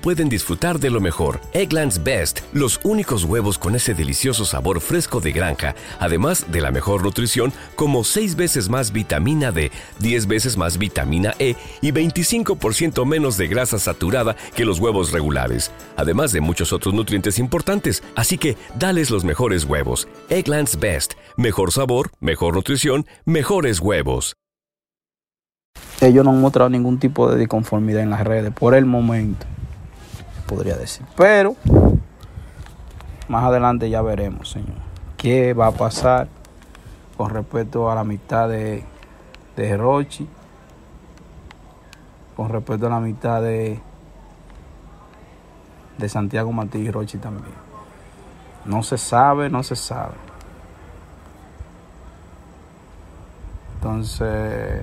pueden disfrutar de lo mejor? Eggland's Best, los únicos huevos con ese delicioso sabor fresco de granja, además de la mejor nutrición, como 6 veces más vitamina D, 10 veces más vitamina E y 25% menos de grasa saturada que los huevos regulares, además de muchos otros nutrientes importantes. Así que, dales los mejores huevos. Eggland's Best, mejor sabor, mejor nutrición, mejores huevos. ellos no han mostrado ningún tipo de disconformidad en las redes por el momento, podría decir. Pero más adelante ya veremos, señor, qué va a pasar con respecto a la mitad de, de Rochi, con respecto a la mitad de, de Santiago Matías y Rochi también. No se sabe, no se sabe. Entonces...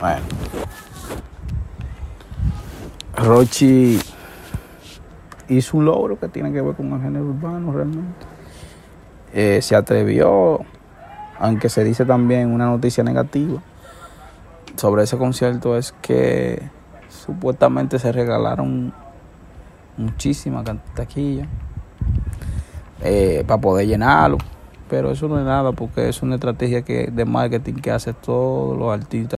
Bueno. Rochi hizo un logro que tiene que ver con el género urbano realmente. Eh, se atrevió, aunque se dice también una noticia negativa sobre ese concierto es que supuestamente se regalaron muchísimas taquillas eh, para poder llenarlo. Pero eso no es nada porque es una estrategia que, de marketing que hace todos los artistas.